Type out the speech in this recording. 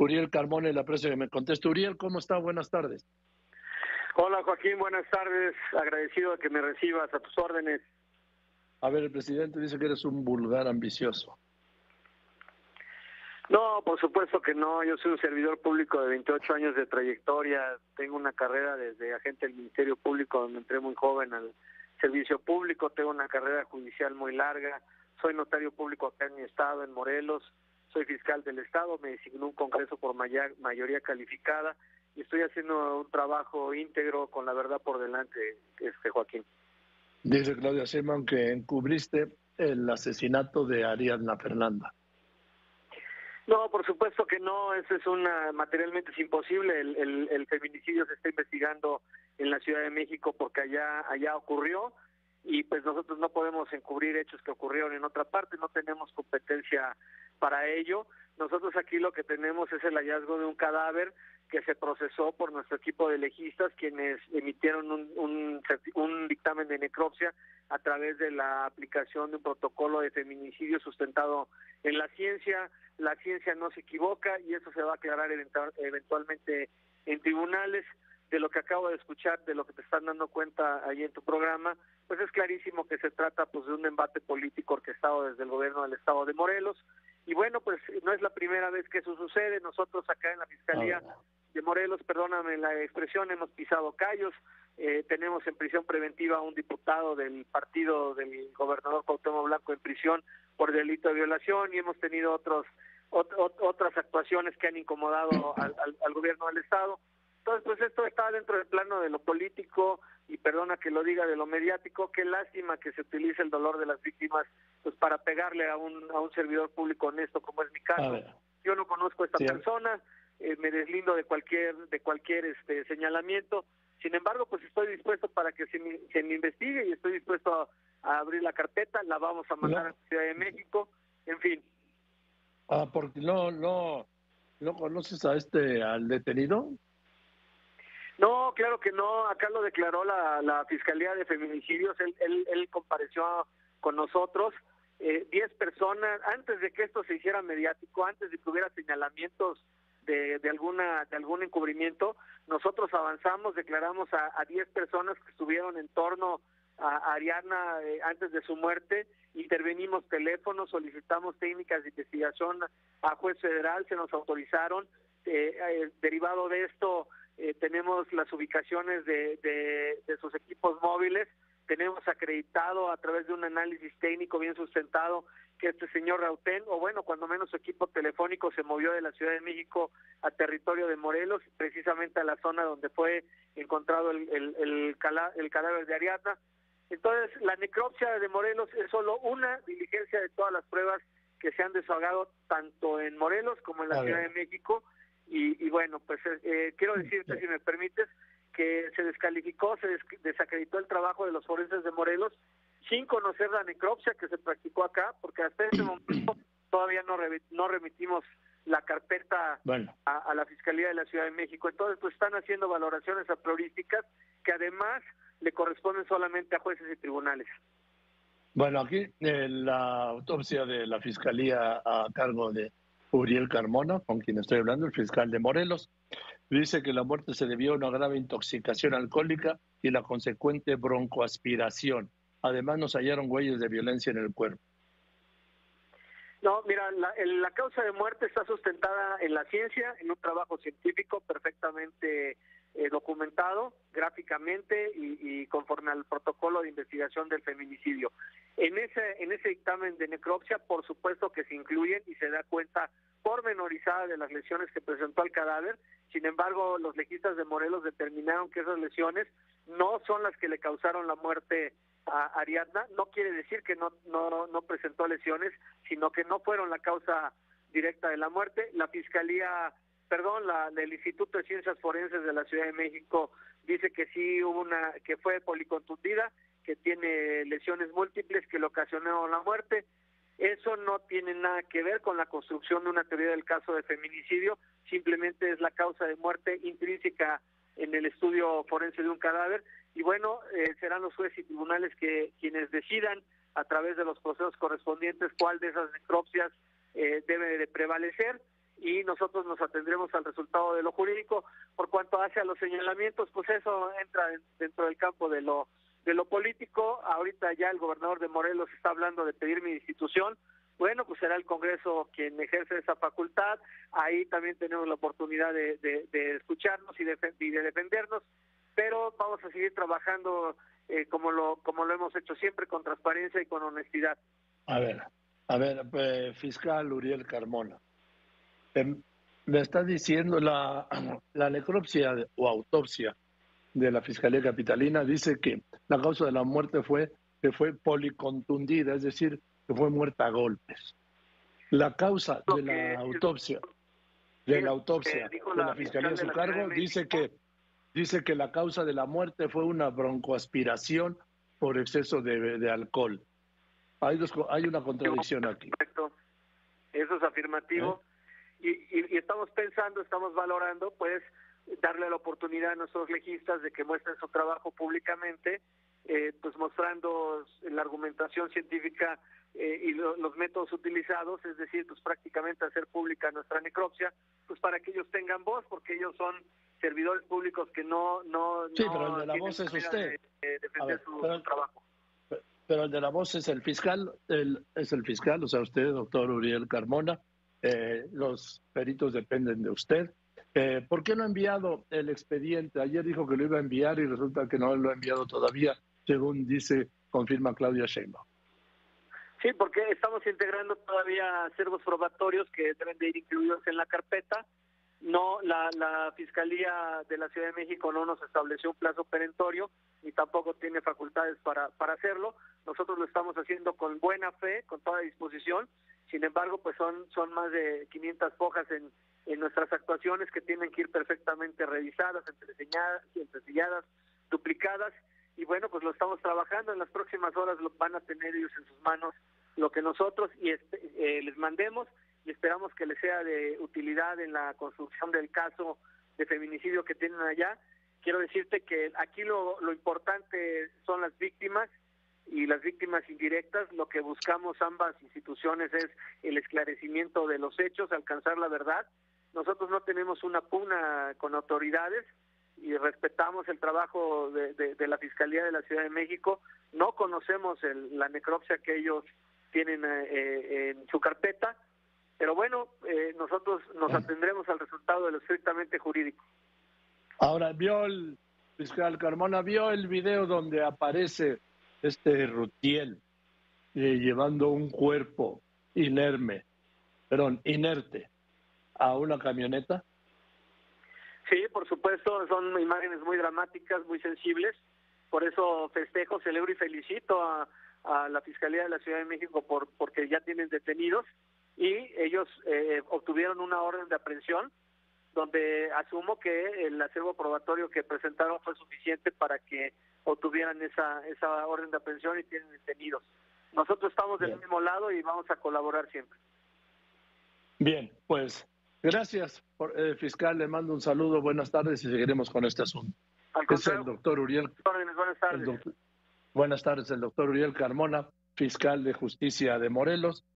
Uriel Carmona, la prensa que me conteste. Uriel, ¿cómo está? Buenas tardes. Hola Joaquín, buenas tardes. Agradecido de que me recibas a tus órdenes. A ver, el presidente dice que eres un vulgar ambicioso. No, por supuesto que no. Yo soy un servidor público de 28 años de trayectoria. Tengo una carrera desde agente del Ministerio Público, donde entré muy joven al servicio público. Tengo una carrera judicial muy larga. Soy notario público acá en mi estado, en Morelos. Soy fiscal del estado. Me designó un congreso por mayoría calificada y estoy haciendo un trabajo íntegro con la verdad por delante, este Joaquín. Dice Claudia Sheinbaum que encubriste el asesinato de Ariadna Fernanda. No, por supuesto que no, eso es una, materialmente es imposible, el, el, feminicidio se está investigando en la Ciudad de México porque allá, allá ocurrió y pues nosotros no podemos encubrir hechos que ocurrieron en otra parte, no tenemos competencia para ello. Nosotros aquí lo que tenemos es el hallazgo de un cadáver que se procesó por nuestro equipo de legistas, quienes emitieron un, un, un, dictamen de necropsia a través de la aplicación de un protocolo de feminicidio sustentado en la ciencia. La ciencia no se equivoca y eso se va a aclarar eventualmente en tribunales. De lo que acabo de escuchar, de lo que te están dando cuenta ahí en tu programa, pues es clarísimo que se trata pues de un embate político orquestado desde el gobierno del estado de Morelos. Y bueno, pues no es la primera vez que eso sucede. Nosotros acá en la Fiscalía ah, de Morelos, perdóname la expresión, hemos pisado callos. Eh, tenemos en prisión preventiva a un diputado del partido del gobernador Cuauhtémoc Blanco en prisión por delito de violación y hemos tenido otros otras actuaciones que han incomodado al, al, gobierno del estado. Entonces, pues esto está dentro del plano de lo político y perdona que lo diga de lo mediático, qué lástima que se utilice el dolor de las víctimas pues para pegarle a un a un servidor público honesto como es mi caso. Yo no conozco a esta persona, eh, me deslindo de cualquier de cualquier este señalamiento. Sin embargo, pues estoy dispuesto para que se me, se me investigue y estoy dispuesto a, abrir la carpeta, la vamos a mandar a Ciudad de México, en fin. Ah, porque no no no conoces a este al detenido? No, claro que no. Acá lo declaró la, la Fiscalía de Feminicidios. Él, él, él compareció con nosotros. Eh, diez personas, antes de que esto se hiciera mediático, antes de que hubiera señalamientos de, alguna de algún encubrimiento, nosotros avanzamos, declaramos a, a 10 personas que estuvieron en torno a Ariana eh, antes de su muerte, intervenimos teléfonos, solicitamos técnicas de investigación a juez federal, se nos autorizaron, eh, eh, derivado de esto tenemos las ubicaciones de, de, de sus equipos móviles, tenemos acreditado a través de un análisis técnico bien sustentado que este señor Rautén, o bueno, cuando menos su equipo telefónico se movió de la Ciudad de México a territorio de Morelos, precisamente a la zona donde fue encontrado el, el, el, el cadáver de Ariadna. Entonces, la necropsia de Morelos es solo una diligencia de todas las pruebas que se han desahogado tanto en Morelos como en la Ciudad de México. Y, y bueno, pues eh, quiero decirte, si me permites, que se descalificó, se desacreditó el trabajo de los forenses de Morelos sin conocer la necropsia que se practicó acá, porque hasta ese momento todavía no, no remitimos la carpeta a, la Fiscalía de la Ciudad de México. Entonces, pues están haciendo valoraciones a priorísticas que además le corresponden solamente a jueces y tribunales. Bueno, aquí eh, la autopsia de la Fiscalía a cargo de Uriel Carmona, con quien estoy hablando, el fiscal de Morelos, dice que la muerte se debió a una grave intoxicación alcohólica y la consecuente broncoaspiración. Además, nos hallaron huellas de violencia en el cuerpo. No, mira, la, la, causa de muerte está sustentada en la ciencia, en un trabajo científico perfectamente eh, documentado gráficamente y, y, conforme al protocolo de investigación del feminicidio. En ese, en ese dictamen de necropsia, por supuesto que se incluyen y se da cuenta pormenorizada de las lesiones que presentó el cadáver. Sin embargo, los legistas de Morelos determinaron que esas lesiones no son las que le causaron la muerte a Ariadna. No quiere decir que no, no, no presentó lesiones, sino que no fueron la causa directa de la muerte. La Fiscalía, perdón, la del Instituto de Ciencias Forenses de la Ciudad de México dice que sí hubo una, que fue policontundida, que tiene lesiones múltiples que le ocasionaron la muerte. Eso no tiene nada que ver con la construcción de una teoría del caso de feminicidio, simplemente es la causa de muerte intrínseca en el estudio forense de un cadáver y bueno, eh, serán los jueces y tribunales que quienes decidan a través de los procesos correspondientes cuál de esas necropsias eh, debe de prevalecer y nosotros nos atendremos al resultado de lo jurídico. Por cuanto hace a los señalamientos, pues eso entra dentro del campo de lo de lo político. Ahorita ya el gobernador de Morelos está hablando de pedir mi institución. Bueno, pues será el Congreso quien ejerce esa facultad. Ahí también tenemos la oportunidad de, escucharnos y de, defendernos, pero vamos a seguir trabajando eh, como lo como lo hemos hecho siempre con transparencia y con honestidad. A ver, a ver, eh, fiscal Uriel Carmona. Em, me está diciendo la, la necropsia o autopsia de la Fiscalía Capitalina dice que la causa de la muerte fue que fue policontundida, es decir, que fue muerta a golpes. La causa de la autopsia de la autopsia de la Fiscalía de su cargo dice que dice que la causa de la muerte fue una broncoaspiración por exceso de, alcohol. Hay, hay una contradicción aquí. Eso es afirmativo. Y, estamos pensando, estamos valorando, pues, darle la oportunidad a nuestros legistas de que muestren su trabajo públicamente, eh, pues mostrando la argumentación científica eh, y los métodos utilizados, es decir, pues prácticamente hacer pública nuestra necropsia, pues para que ellos tengan voz, porque ellos son servidores públicos que no no sí, pero el de la voz es usted. defender su, trabajo. Pero el de la voz es el fiscal, el, es el fiscal, o sea, usted, doctor Uriel Carmona, eh, los peritos dependen de usted. Eh, ¿Por qué no ha enviado el expediente? Ayer dijo que lo iba a enviar y resulta que no lo ha enviado todavía, según dice, confirma Claudia Sheinbaum. Sí, porque estamos integrando todavía acervos probatorios que deben de ir incluidos en la carpeta. No, la, Fiscalía de la Ciudad de México no nos estableció un plazo perentorio ni tampoco tiene facultades para, para hacerlo. Nosotros lo estamos haciendo con buena fe, con toda disposición sin embargo, pues son, son más de 500 hojas en, en nuestras actuaciones que tienen que ir perfectamente revisadas, entreseñadas, entreseñadas, duplicadas. Y bueno, pues lo estamos trabajando. En las próximas horas lo van a tener ellos en sus manos lo que nosotros y eh, les mandemos y esperamos que les sea de utilidad en la construcción del caso de feminicidio que tienen allá. Quiero decirte que aquí lo, lo importante son las víctimas y las víctimas indirectas, lo que buscamos ambas instituciones es el esclarecimiento de los hechos, alcanzar la verdad. Nosotros no tenemos una pugna con autoridades y respetamos el trabajo de, la Fiscalía de la Ciudad de México. No conocemos la necropsia que ellos tienen eh, eh, en su carpeta, pero bueno, eh, nosotros nos atendremos al resultado de lo estrictamente jurídico. Ahora, vio el fiscal Carmona, vio el video donde aparece este Rutiel eh, llevando un cuerpo inerme, perdón, inerte a una camioneta? Sí, por supuesto, son imágenes muy dramáticas, muy sensibles. Por eso festejo, celebro y felicito a, la Fiscalía de la Ciudad de México por porque ya tienen detenidos y ellos eh, obtuvieron una orden de aprehensión donde asumo que el acervo probatorio que presentaron fue suficiente para que obtuvieran esa, esa orden de aprehensión y tienen detenidos. Nosotros estamos del mismo lado y vamos a colaborar siempre. Bien, pues gracias, por, eh, fiscal. Le mando un saludo, buenas tardes y seguiremos con este asunto. es el doctor Uriel. Buenas tardes. buenas tardes, el doctor Uriel Carmona, fiscal de justicia de Morelos.